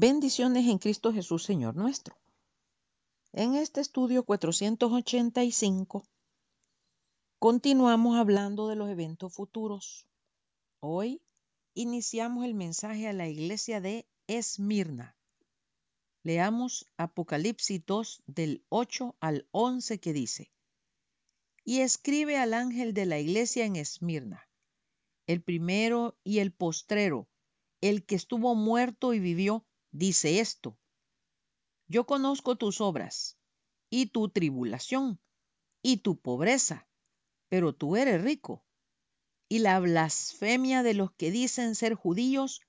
Bendiciones en Cristo Jesús, Señor nuestro. En este estudio 485 continuamos hablando de los eventos futuros. Hoy iniciamos el mensaje a la iglesia de Esmirna. Leamos Apocalipsis 2 del 8 al 11 que dice, y escribe al ángel de la iglesia en Esmirna, el primero y el postrero, el que estuvo muerto y vivió, dice esto, yo conozco tus obras y tu tribulación y tu pobreza, pero tú eres rico, y la blasfemia de los que dicen ser judíos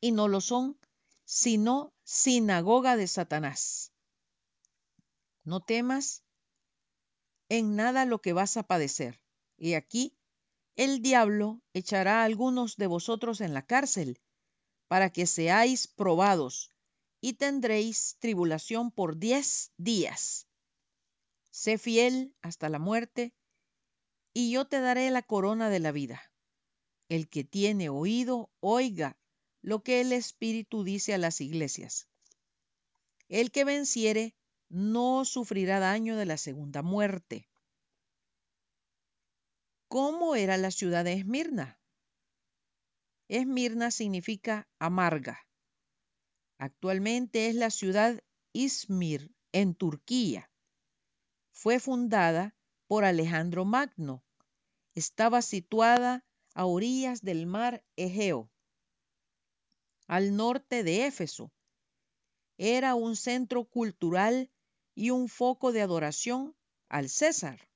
y no lo son, sino sinagoga de Satanás. No temas en nada lo que vas a padecer. Y aquí el diablo echará a algunos de vosotros en la cárcel para que seáis probados y tendréis tribulación por diez días. Sé fiel hasta la muerte, y yo te daré la corona de la vida. El que tiene oído, oiga lo que el Espíritu dice a las iglesias. El que venciere no sufrirá daño de la segunda muerte. ¿Cómo era la ciudad de Esmirna? Esmirna significa amarga. Actualmente es la ciudad Izmir en Turquía. Fue fundada por Alejandro Magno. Estaba situada a orillas del mar Egeo, al norte de Éfeso. Era un centro cultural y un foco de adoración al César.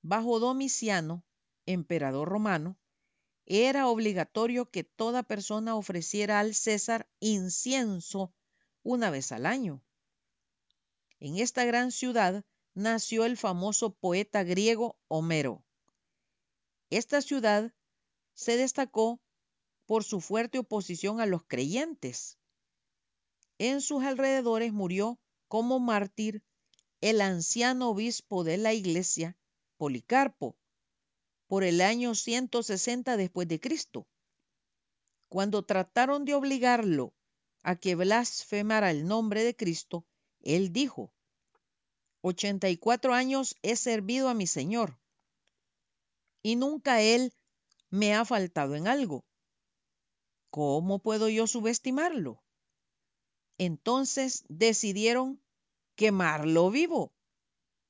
Bajo Domiciano, emperador romano, era obligatorio que toda persona ofreciera al César incienso una vez al año. En esta gran ciudad nació el famoso poeta griego Homero. Esta ciudad se destacó por su fuerte oposición a los creyentes. En sus alrededores murió como mártir el anciano obispo de la iglesia, Policarpo, por el año 160 después de Cristo. Cuando trataron de obligarlo a que blasfemara el nombre de Cristo, él dijo, 84 años he servido a mi Señor y nunca Él me ha faltado en algo. ¿Cómo puedo yo subestimarlo? Entonces decidieron quemarlo vivo.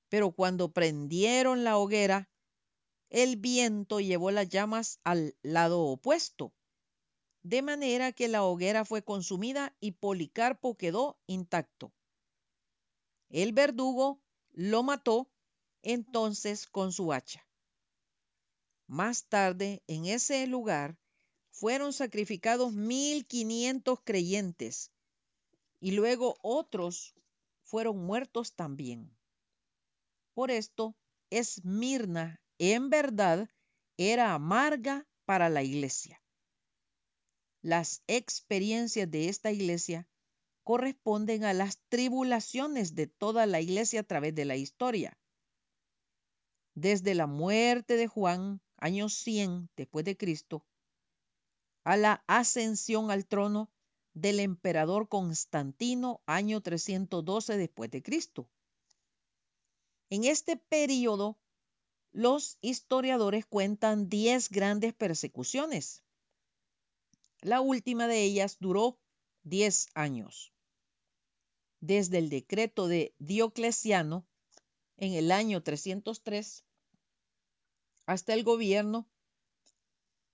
Pero cuando prendieron la hoguera, el viento llevó las llamas al lado opuesto, de manera que la hoguera fue consumida y Policarpo quedó intacto. El verdugo lo mató entonces con su hacha. Más tarde, en ese lugar, fueron sacrificados mil quinientos creyentes y luego otros fueron muertos también. Por esto, Esmirna en verdad era amarga para la iglesia. Las experiencias de esta iglesia corresponden a las tribulaciones de toda la iglesia a través de la historia. Desde la muerte de Juan, año 100 después de Cristo, a la ascensión al trono del emperador Constantino, año 312 después de Cristo. En este periodo los historiadores cuentan 10 grandes persecuciones. La última de ellas duró 10 años. Desde el decreto de Diocleciano en el año 303 hasta el gobierno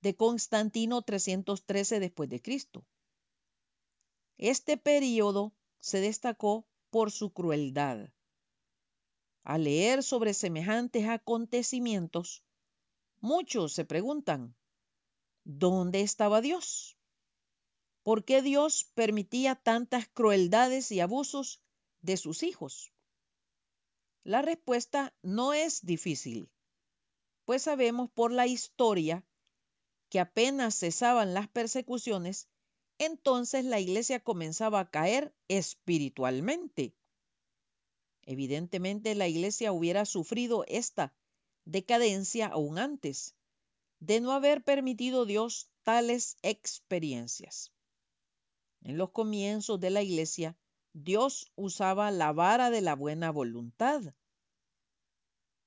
de Constantino 313 después de Cristo. Este periodo se destacó por su crueldad. Al leer sobre semejantes acontecimientos, muchos se preguntan, ¿dónde estaba Dios? ¿Por qué Dios permitía tantas crueldades y abusos de sus hijos? La respuesta no es difícil, pues sabemos por la historia que apenas cesaban las persecuciones, entonces la iglesia comenzaba a caer espiritualmente. Evidentemente la iglesia hubiera sufrido esta decadencia aún antes de no haber permitido Dios tales experiencias. En los comienzos de la iglesia, Dios usaba la vara de la buena voluntad.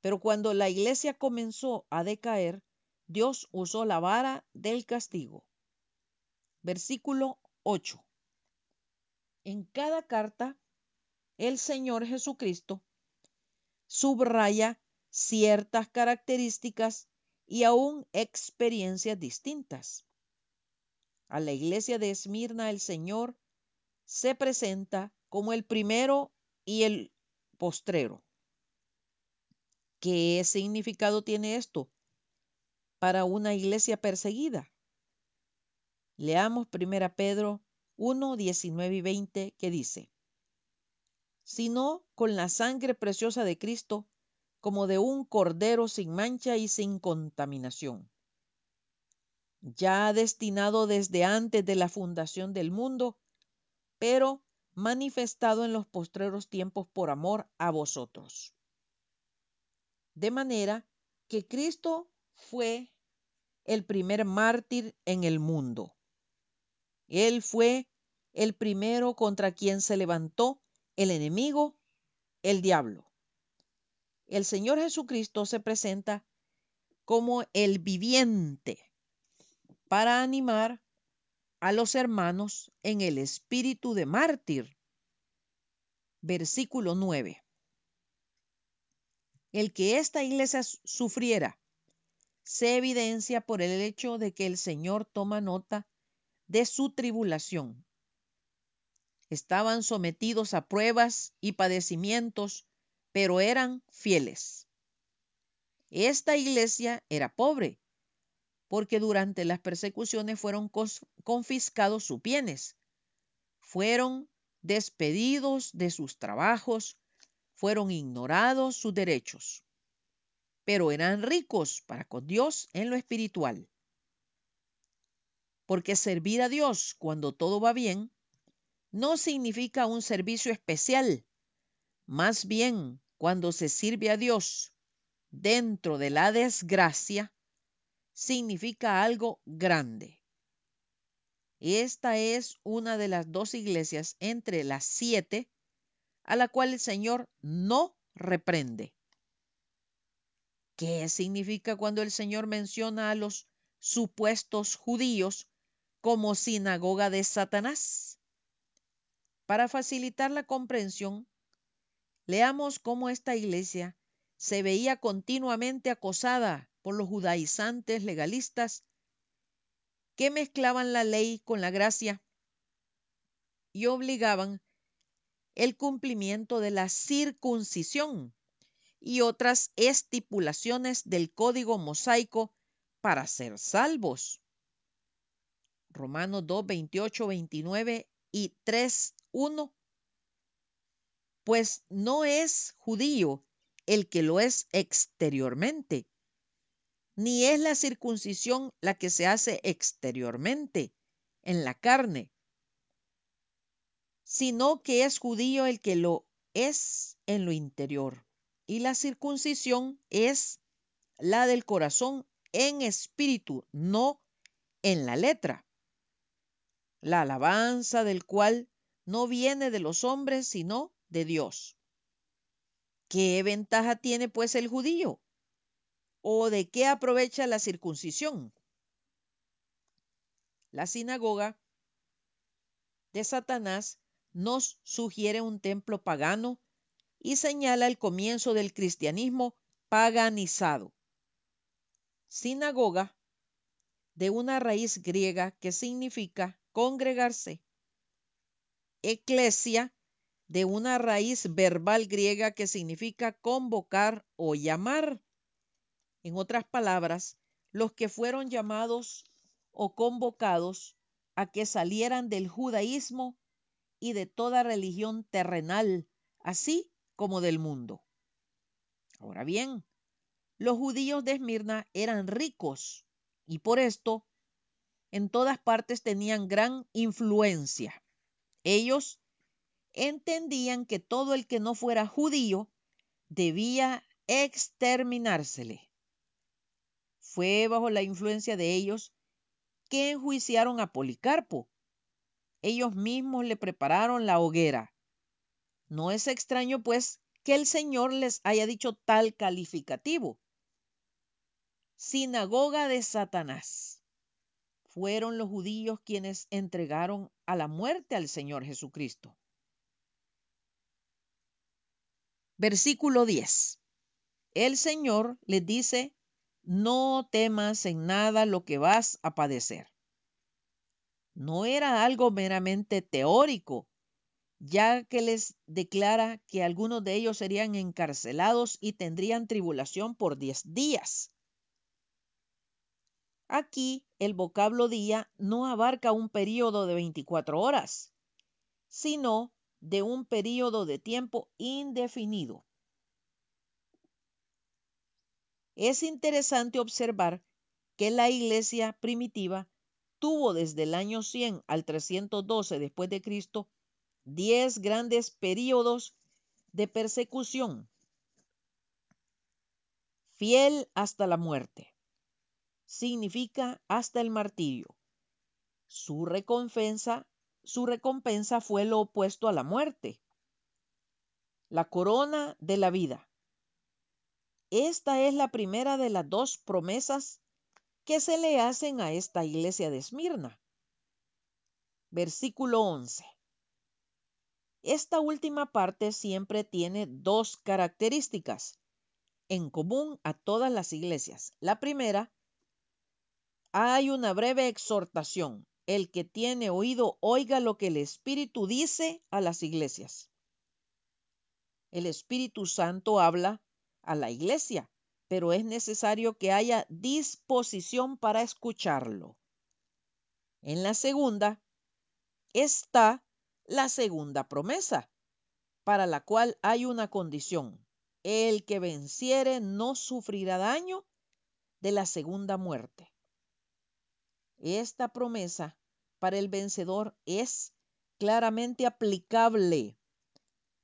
Pero cuando la iglesia comenzó a decaer, Dios usó la vara del castigo. Versículo 8. En cada carta, el Señor Jesucristo subraya ciertas características y aún experiencias distintas. A la iglesia de Esmirna el Señor se presenta como el primero y el postrero. ¿Qué significado tiene esto para una iglesia perseguida? Leamos 1 Pedro 1, 19 y 20 que dice, sino con la sangre preciosa de Cristo, como de un cordero sin mancha y sin contaminación, ya destinado desde antes de la fundación del mundo, pero manifestado en los postreros tiempos por amor a vosotros de manera que Cristo fue el primer mártir en el mundo. Él fue el primero contra quien se levantó el enemigo, el diablo. El Señor Jesucristo se presenta como el viviente para animar a los hermanos en el espíritu de mártir. Versículo 9 el que esta iglesia sufriera se evidencia por el hecho de que el Señor toma nota de su tribulación. Estaban sometidos a pruebas y padecimientos, pero eran fieles. Esta iglesia era pobre, porque durante las persecuciones fueron confiscados sus bienes, fueron despedidos de sus trabajos, fueron ignorados sus derechos, pero eran ricos para con Dios en lo espiritual. Porque servir a Dios cuando todo va bien no significa un servicio especial, más bien cuando se sirve a Dios dentro de la desgracia, significa algo grande. Esta es una de las dos iglesias entre las siete a la cual el Señor no reprende. ¿Qué significa cuando el Señor menciona a los supuestos judíos como sinagoga de Satanás? Para facilitar la comprensión, leamos cómo esta iglesia se veía continuamente acosada por los judaizantes legalistas que mezclaban la ley con la gracia y obligaban el cumplimiento de la circuncisión y otras estipulaciones del código mosaico para ser salvos. Romanos 2, 28, 29 y 3, 1. Pues no es judío el que lo es exteriormente, ni es la circuncisión la que se hace exteriormente, en la carne, sino que es judío el que lo es en lo interior. Y la circuncisión es la del corazón en espíritu, no en la letra. La alabanza del cual no viene de los hombres, sino de Dios. ¿Qué ventaja tiene pues el judío? ¿O de qué aprovecha la circuncisión? La sinagoga de Satanás nos sugiere un templo pagano y señala el comienzo del cristianismo paganizado. Sinagoga, de una raíz griega que significa congregarse. Eclesia, de una raíz verbal griega que significa convocar o llamar. En otras palabras, los que fueron llamados o convocados a que salieran del judaísmo y de toda religión terrenal, así como del mundo. Ahora bien, los judíos de Esmirna eran ricos y por esto en todas partes tenían gran influencia. Ellos entendían que todo el que no fuera judío debía exterminársele. Fue bajo la influencia de ellos que enjuiciaron a Policarpo, ellos mismos le prepararon la hoguera. No es extraño, pues, que el Señor les haya dicho tal calificativo. Sinagoga de Satanás. Fueron los judíos quienes entregaron a la muerte al Señor Jesucristo. Versículo 10. El Señor les dice, no temas en nada lo que vas a padecer. No era algo meramente teórico, ya que les declara que algunos de ellos serían encarcelados y tendrían tribulación por diez días. Aquí el vocablo día no abarca un periodo de 24 horas, sino de un periodo de tiempo indefinido. Es interesante observar que la iglesia primitiva tuvo desde el año 100 al 312 después de Cristo 10 grandes periodos de persecución, fiel hasta la muerte. Significa hasta el martirio. Su recompensa su recompensa fue lo opuesto a la muerte, la corona de la vida. Esta es la primera de las dos promesas que se le hacen a esta iglesia de Esmirna. Versículo 11. Esta última parte siempre tiene dos características en común a todas las iglesias. La primera, hay una breve exhortación el que tiene oído oiga lo que el Espíritu dice a las iglesias. El Espíritu Santo habla a la iglesia, pero es necesario que haya disposición para escucharlo. En la segunda está la segunda promesa, para la cual hay una condición. El que venciere no sufrirá daño de la segunda muerte. Esta promesa para el vencedor es claramente aplicable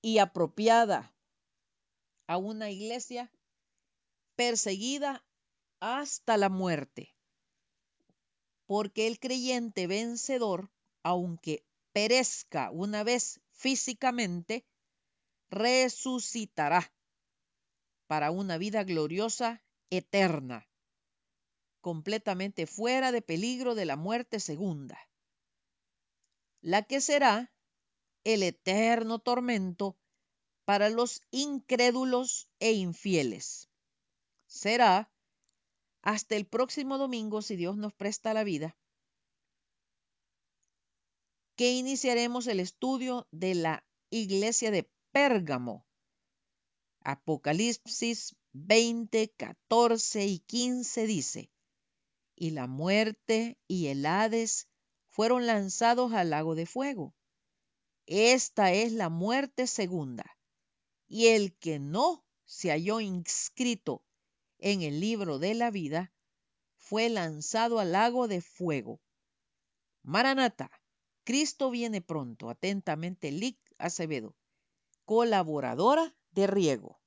y apropiada a una iglesia perseguida hasta la muerte. Porque el creyente vencedor, aunque perezca una vez físicamente, resucitará para una vida gloriosa eterna completamente fuera de peligro de la muerte segunda, la que será el eterno tormento para los incrédulos e infieles. Será hasta el próximo domingo, si Dios nos presta la vida, que iniciaremos el estudio de la iglesia de Pérgamo. Apocalipsis 20, 14 y 15 dice, y la muerte y el Hades fueron lanzados al lago de fuego. Esta es la muerte segunda. Y el que no se halló inscrito en el libro de la vida fue lanzado al lago de fuego. Maranata, Cristo viene pronto. Atentamente, Lic Acevedo, colaboradora de Riego.